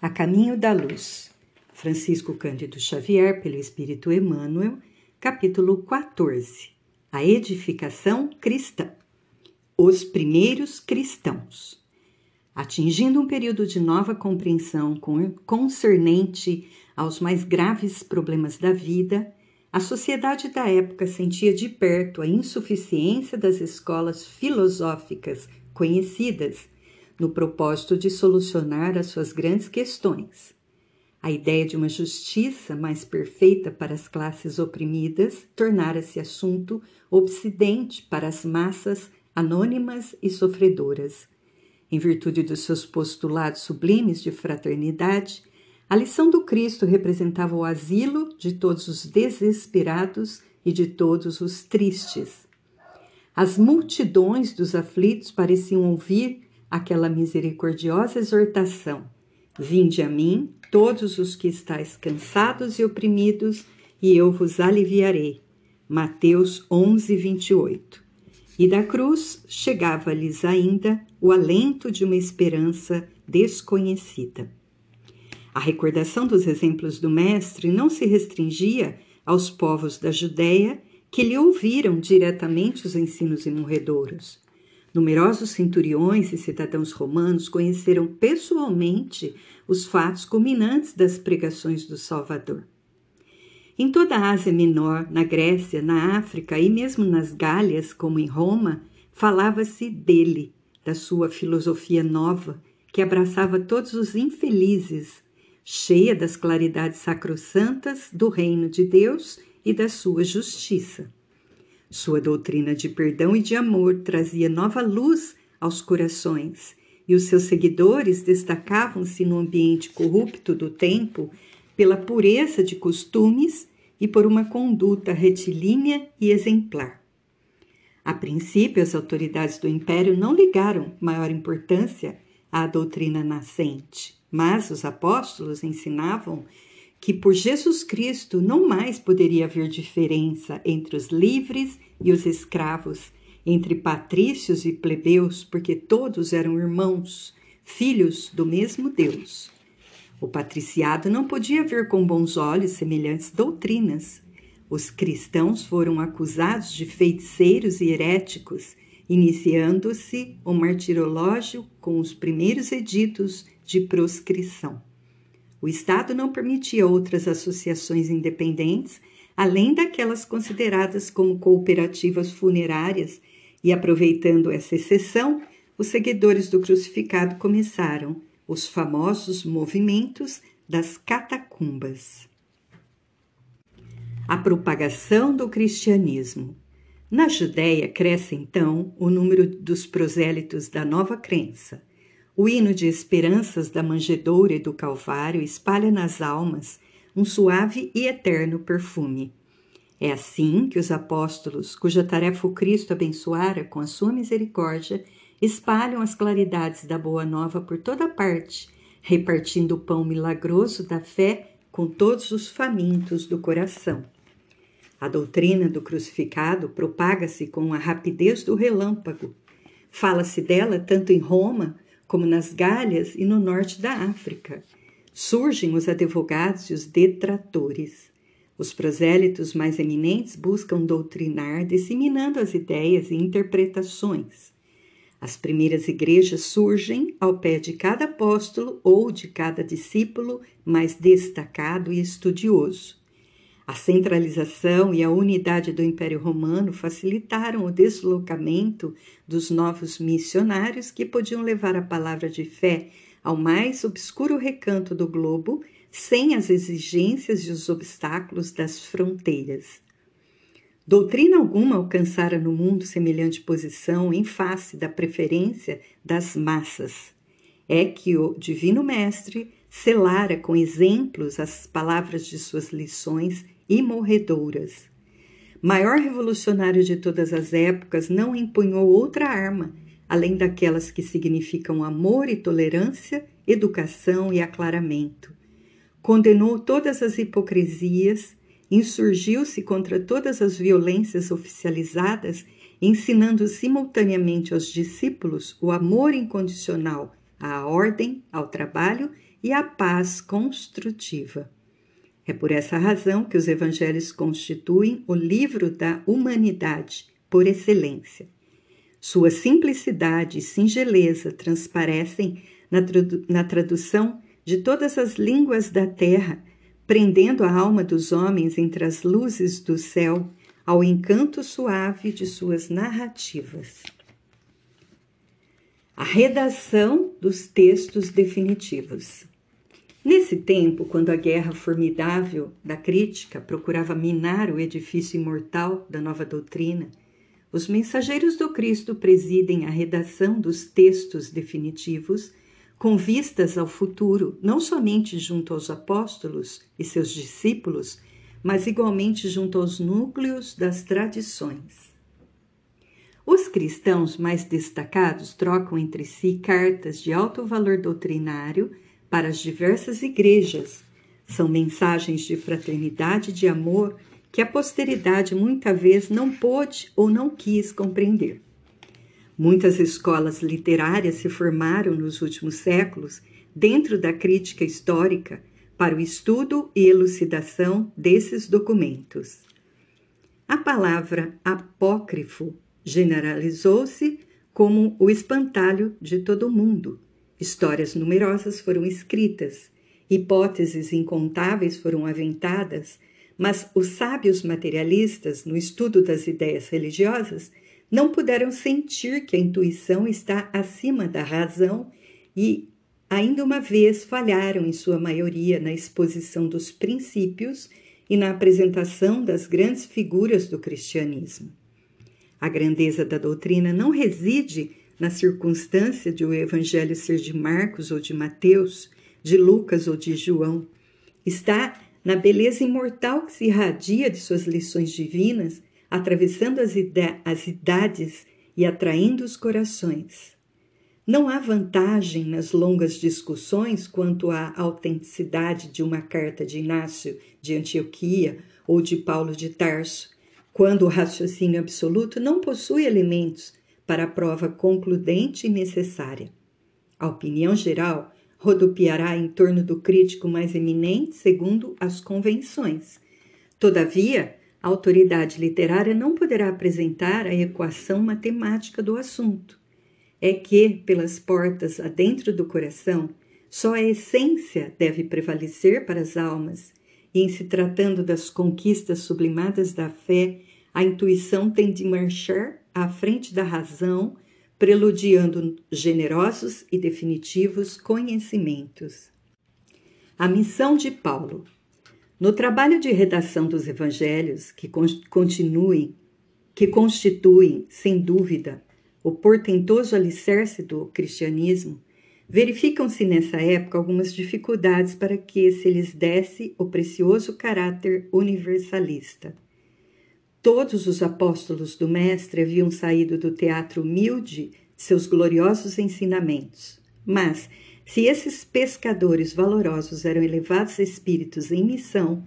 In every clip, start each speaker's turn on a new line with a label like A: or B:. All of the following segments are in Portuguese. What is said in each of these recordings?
A: A Caminho da Luz. Francisco Cândido Xavier, pelo Espírito Emmanuel, capítulo 14. A edificação cristã. Os primeiros cristãos. Atingindo um período de nova compreensão concernente aos mais graves problemas da vida, a sociedade da época sentia de perto a insuficiência das escolas filosóficas conhecidas no propósito de solucionar as suas grandes questões. A ideia de uma justiça mais perfeita para as classes oprimidas tornara-se assunto obsidente para as massas anônimas e sofredoras. Em virtude dos seus postulados sublimes de fraternidade, a lição do Cristo representava o asilo de todos os desesperados e de todos os tristes. As multidões dos aflitos pareciam ouvir aquela misericordiosa exortação: Vinde a mim, todos os que estáis cansados e oprimidos, e eu vos aliviarei. Mateus 11, 28. E da cruz chegava-lhes ainda o alento de uma esperança desconhecida. A recordação dos exemplos do Mestre não se restringia aos povos da Judéia que lhe ouviram diretamente os ensinos imorredouros. Numerosos centuriões e cidadãos romanos conheceram pessoalmente os fatos culminantes das pregações do Salvador. Em toda a Ásia Menor, na Grécia, na África e mesmo nas Gálias, como em Roma, falava-se dele, da sua filosofia nova, que abraçava todos os infelizes, cheia das claridades sacrossantas do reino de Deus e da sua justiça. Sua doutrina de perdão e de amor trazia nova luz aos corações, e os seus seguidores destacavam-se no ambiente corrupto do tempo pela pureza de costumes e por uma conduta retilínea e exemplar. A princípio, as autoridades do império não ligaram maior importância à doutrina nascente, mas os apóstolos ensinavam que por Jesus Cristo não mais poderia haver diferença entre os livres e os escravos, entre patrícios e plebeus, porque todos eram irmãos, filhos do mesmo Deus. O patriciado não podia ver com bons olhos semelhantes doutrinas. Os cristãos foram acusados de feiticeiros e heréticos, iniciando-se o martirológio com os primeiros editos de proscrição. O Estado não permitia outras associações independentes, além daquelas consideradas como cooperativas funerárias, e aproveitando essa exceção, os seguidores do crucificado começaram os famosos movimentos das catacumbas. A propagação do cristianismo. Na Judéia cresce então o número dos prosélitos da nova crença. O hino de esperanças da manjedoura e do Calvário espalha nas almas um suave e eterno perfume. É assim que os apóstolos, cuja tarefa o Cristo abençoara com a sua misericórdia, espalham as claridades da Boa Nova por toda parte, repartindo o pão milagroso da fé com todos os famintos do coração. A doutrina do crucificado propaga-se com a rapidez do relâmpago. Fala-se dela tanto em Roma como nas Galhas e no norte da África. Surgem os advogados e os detratores. Os prosélitos mais eminentes buscam doutrinar, disseminando as ideias e interpretações. As primeiras igrejas surgem ao pé de cada apóstolo ou de cada discípulo mais destacado e estudioso. A centralização e a unidade do Império Romano facilitaram o deslocamento dos novos missionários que podiam levar a palavra de fé ao mais obscuro recanto do globo sem as exigências e os obstáculos das fronteiras. Doutrina alguma alcançara no mundo semelhante posição em face da preferência das massas. É que o Divino Mestre selara com exemplos as palavras de suas lições e morredouras. Maior revolucionário de todas as épocas não empunhou outra arma, além daquelas que significam amor e tolerância, educação e aclaramento. Condenou todas as hipocrisias, insurgiu-se contra todas as violências oficializadas, ensinando simultaneamente aos discípulos o amor incondicional à ordem, ao trabalho e à paz construtiva. É por essa razão que os evangelhos constituem o livro da humanidade por excelência. Sua simplicidade e singeleza transparecem na, tradu na tradução de todas as línguas da terra, prendendo a alma dos homens entre as luzes do céu ao encanto suave de suas narrativas. A redação dos textos definitivos. Nesse tempo, quando a guerra formidável da crítica procurava minar o edifício imortal da nova doutrina, os mensageiros do Cristo presidem a redação dos textos definitivos com vistas ao futuro, não somente junto aos apóstolos e seus discípulos, mas igualmente junto aos núcleos das tradições. Os cristãos mais destacados trocam entre si cartas de alto valor doutrinário para as diversas igrejas. São mensagens de fraternidade e de amor que a posteridade muita vez não pôde ou não quis compreender. Muitas escolas literárias se formaram nos últimos séculos dentro da crítica histórica para o estudo e elucidação desses documentos. A palavra apócrifo generalizou-se como o espantalho de todo mundo. Histórias numerosas foram escritas, hipóteses incontáveis foram aventadas, mas os sábios materialistas, no estudo das ideias religiosas, não puderam sentir que a intuição está acima da razão e ainda uma vez falharam em sua maioria na exposição dos princípios e na apresentação das grandes figuras do cristianismo. A grandeza da doutrina não reside na circunstância de o evangelho ser de Marcos ou de Mateus, de Lucas ou de João. Está na beleza imortal que se irradia de suas lições divinas, atravessando as, as idades e atraindo os corações. Não há vantagem nas longas discussões quanto à autenticidade de uma carta de Inácio de Antioquia ou de Paulo de Tarso, quando o raciocínio absoluto não possui elementos para a prova concludente e necessária. A opinião geral rodopiará em torno do crítico mais eminente segundo as convenções. Todavia, a autoridade literária não poderá apresentar a equação matemática do assunto é que, pelas portas adentro do coração, só a essência deve prevalecer para as almas, e em se tratando das conquistas sublimadas da fé, a intuição tem de marchar à frente da razão, preludiando generosos e definitivos conhecimentos. A missão de Paulo. No trabalho de redação dos evangelhos, que continuem, que constituem, sem dúvida, o portentoso alicerce do cristianismo, verificam-se nessa época algumas dificuldades para que se lhes desse o precioso caráter universalista. Todos os apóstolos do Mestre haviam saído do teatro humilde de seus gloriosos ensinamentos. Mas, se esses pescadores valorosos eram elevados espíritos em missão,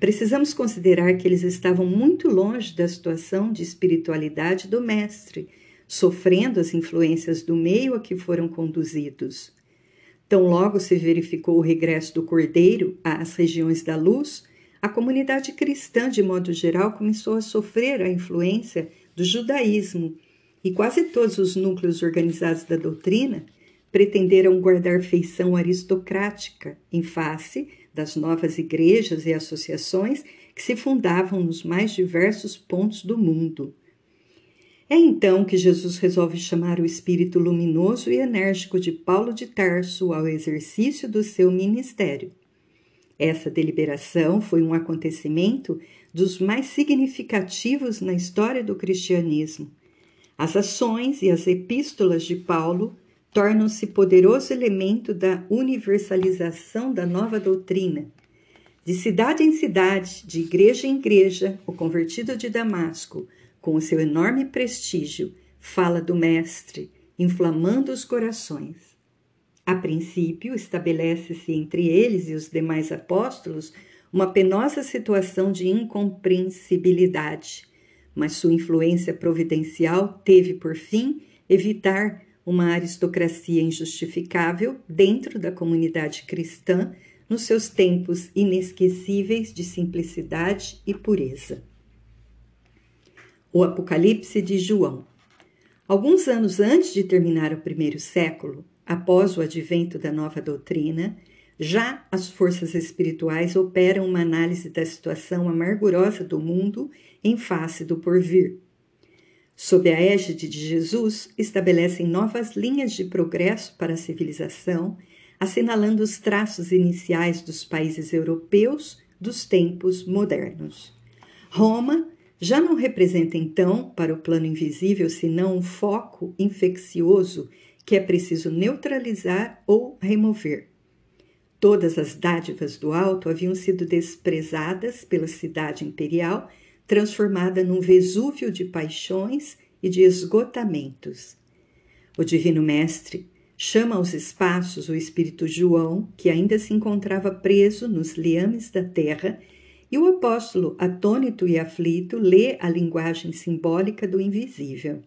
A: precisamos considerar que eles estavam muito longe da situação de espiritualidade do Mestre sofrendo as influências do meio a que foram conduzidos. Tão logo se verificou o regresso do Cordeiro às regiões da luz, a comunidade cristã, de modo geral, começou a sofrer a influência do judaísmo e quase todos os núcleos organizados da doutrina pretenderam guardar feição aristocrática em face das novas igrejas e associações que se fundavam nos mais diversos pontos do mundo. É então que Jesus resolve chamar o espírito luminoso e enérgico de Paulo de Tarso ao exercício do seu ministério. Essa deliberação foi um acontecimento dos mais significativos na história do cristianismo. As ações e as epístolas de Paulo tornam-se poderoso elemento da universalização da nova doutrina. De cidade em cidade, de igreja em igreja, o convertido de Damasco com o seu enorme prestígio, fala do Mestre, inflamando os corações. A princípio, estabelece-se entre eles e os demais apóstolos uma penosa situação de incompreensibilidade, mas sua influência providencial teve por fim evitar uma aristocracia injustificável dentro da comunidade cristã nos seus tempos inesquecíveis de simplicidade e pureza. O Apocalipse de João. Alguns anos antes de terminar o primeiro século, após o advento da nova doutrina, já as forças espirituais operam uma análise da situação amargurosa do mundo em face do porvir. Sob a égide de Jesus, estabelecem novas linhas de progresso para a civilização assinalando os traços iniciais dos países europeus dos tempos modernos. Roma já não representa então, para o plano invisível, senão um foco infeccioso que é preciso neutralizar ou remover. Todas as dádivas do alto haviam sido desprezadas pela cidade imperial, transformada num Vesúvio de paixões e de esgotamentos. O Divino Mestre chama aos espaços o espírito João, que ainda se encontrava preso nos liames da terra, e o apóstolo, atônito e aflito, lê a linguagem simbólica do invisível.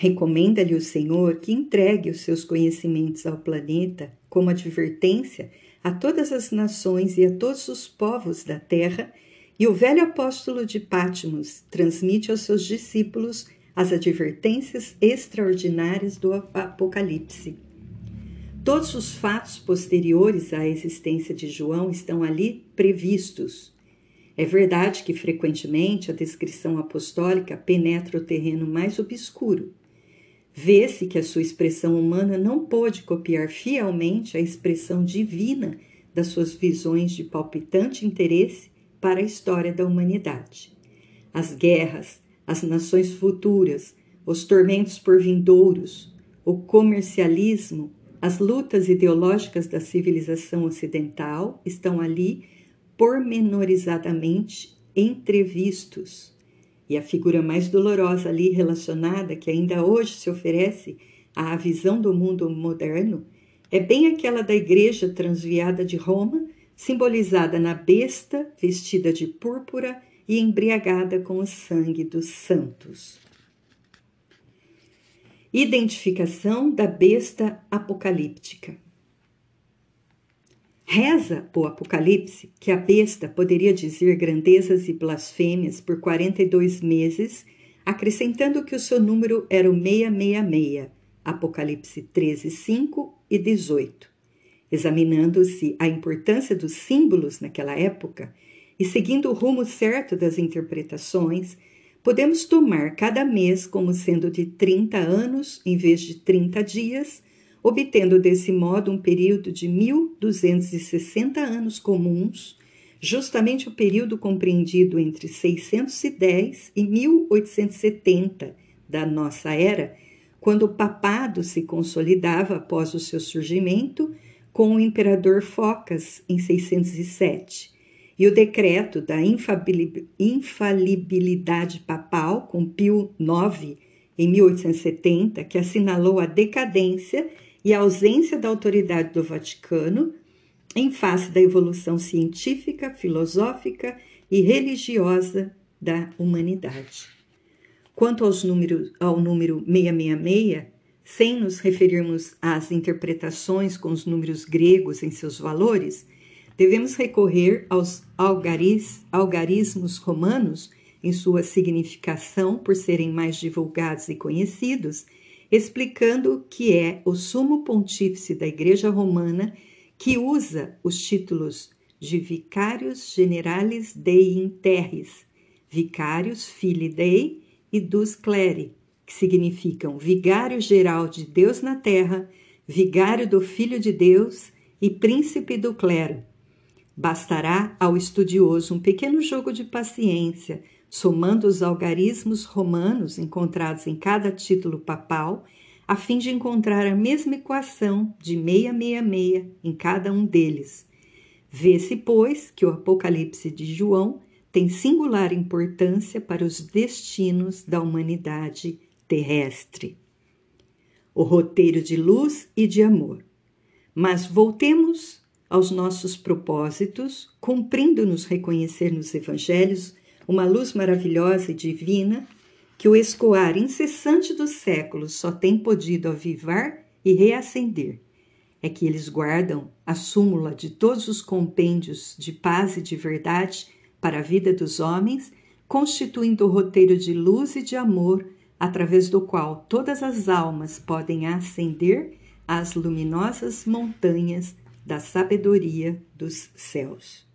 A: Recomenda-lhe o Senhor que entregue os seus conhecimentos ao planeta como advertência a todas as nações e a todos os povos da terra, e o velho apóstolo de Pátimos transmite aos seus discípulos as advertências extraordinárias do Apocalipse. Todos os fatos posteriores à existência de João estão ali previstos. É verdade que frequentemente a descrição apostólica penetra o terreno mais obscuro. Vê-se que a sua expressão humana não pôde copiar fielmente a expressão divina das suas visões de palpitante interesse para a história da humanidade. As guerras, as nações futuras, os tormentos por vindouros, o comercialismo, as lutas ideológicas da civilização ocidental estão ali pormenorizadamente entrevistos. E a figura mais dolorosa ali relacionada, que ainda hoje se oferece à visão do mundo moderno, é bem aquela da igreja transviada de Roma, simbolizada na besta vestida de púrpura e embriagada com o sangue dos santos. Identificação da besta apocalíptica. Reza o Apocalipse que a besta poderia dizer grandezas e blasfêmias por 42 meses, acrescentando que o seu número era o 666, Apocalipse 13, 5 e 18. Examinando-se a importância dos símbolos naquela época, e seguindo o rumo certo das interpretações, podemos tomar cada mês como sendo de 30 anos em vez de 30 dias, obtendo desse modo um período de 1260 anos comuns, justamente o período compreendido entre 610 e 1870 da nossa era, quando o papado se consolidava após o seu surgimento com o imperador Focas em 607 e o decreto da infalibilidade papal, com Pio IX, em 1870, que assinalou a decadência e a ausência da autoridade do Vaticano em face da evolução científica, filosófica e religiosa da humanidade. Quanto aos números, ao número 666, sem nos referirmos às interpretações com os números gregos em seus valores, devemos recorrer aos algaris, algarismos romanos em sua significação por serem mais divulgados e conhecidos, explicando que é o sumo pontífice da Igreja Romana que usa os títulos de Vicarius Generalis Dei in Terris, Vicarius Filii Dei e Dus Cleri, que significam Vigário Geral de Deus na Terra, Vigário do Filho de Deus e Príncipe do Clero, Bastará ao estudioso um pequeno jogo de paciência, somando os algarismos romanos encontrados em cada título papal, a fim de encontrar a mesma equação de 666 em cada um deles. Vê-se, pois, que o Apocalipse de João tem singular importância para os destinos da humanidade terrestre. O roteiro de luz e de amor. Mas voltemos aos nossos propósitos, cumprindo-nos reconhecer nos evangelhos uma luz maravilhosa e divina que o escoar incessante dos séculos só tem podido avivar e reacender é que eles guardam a súmula de todos os compêndios de paz e de verdade para a vida dos homens, constituindo o roteiro de luz e de amor através do qual todas as almas podem ascender às luminosas montanhas da sabedoria dos céus.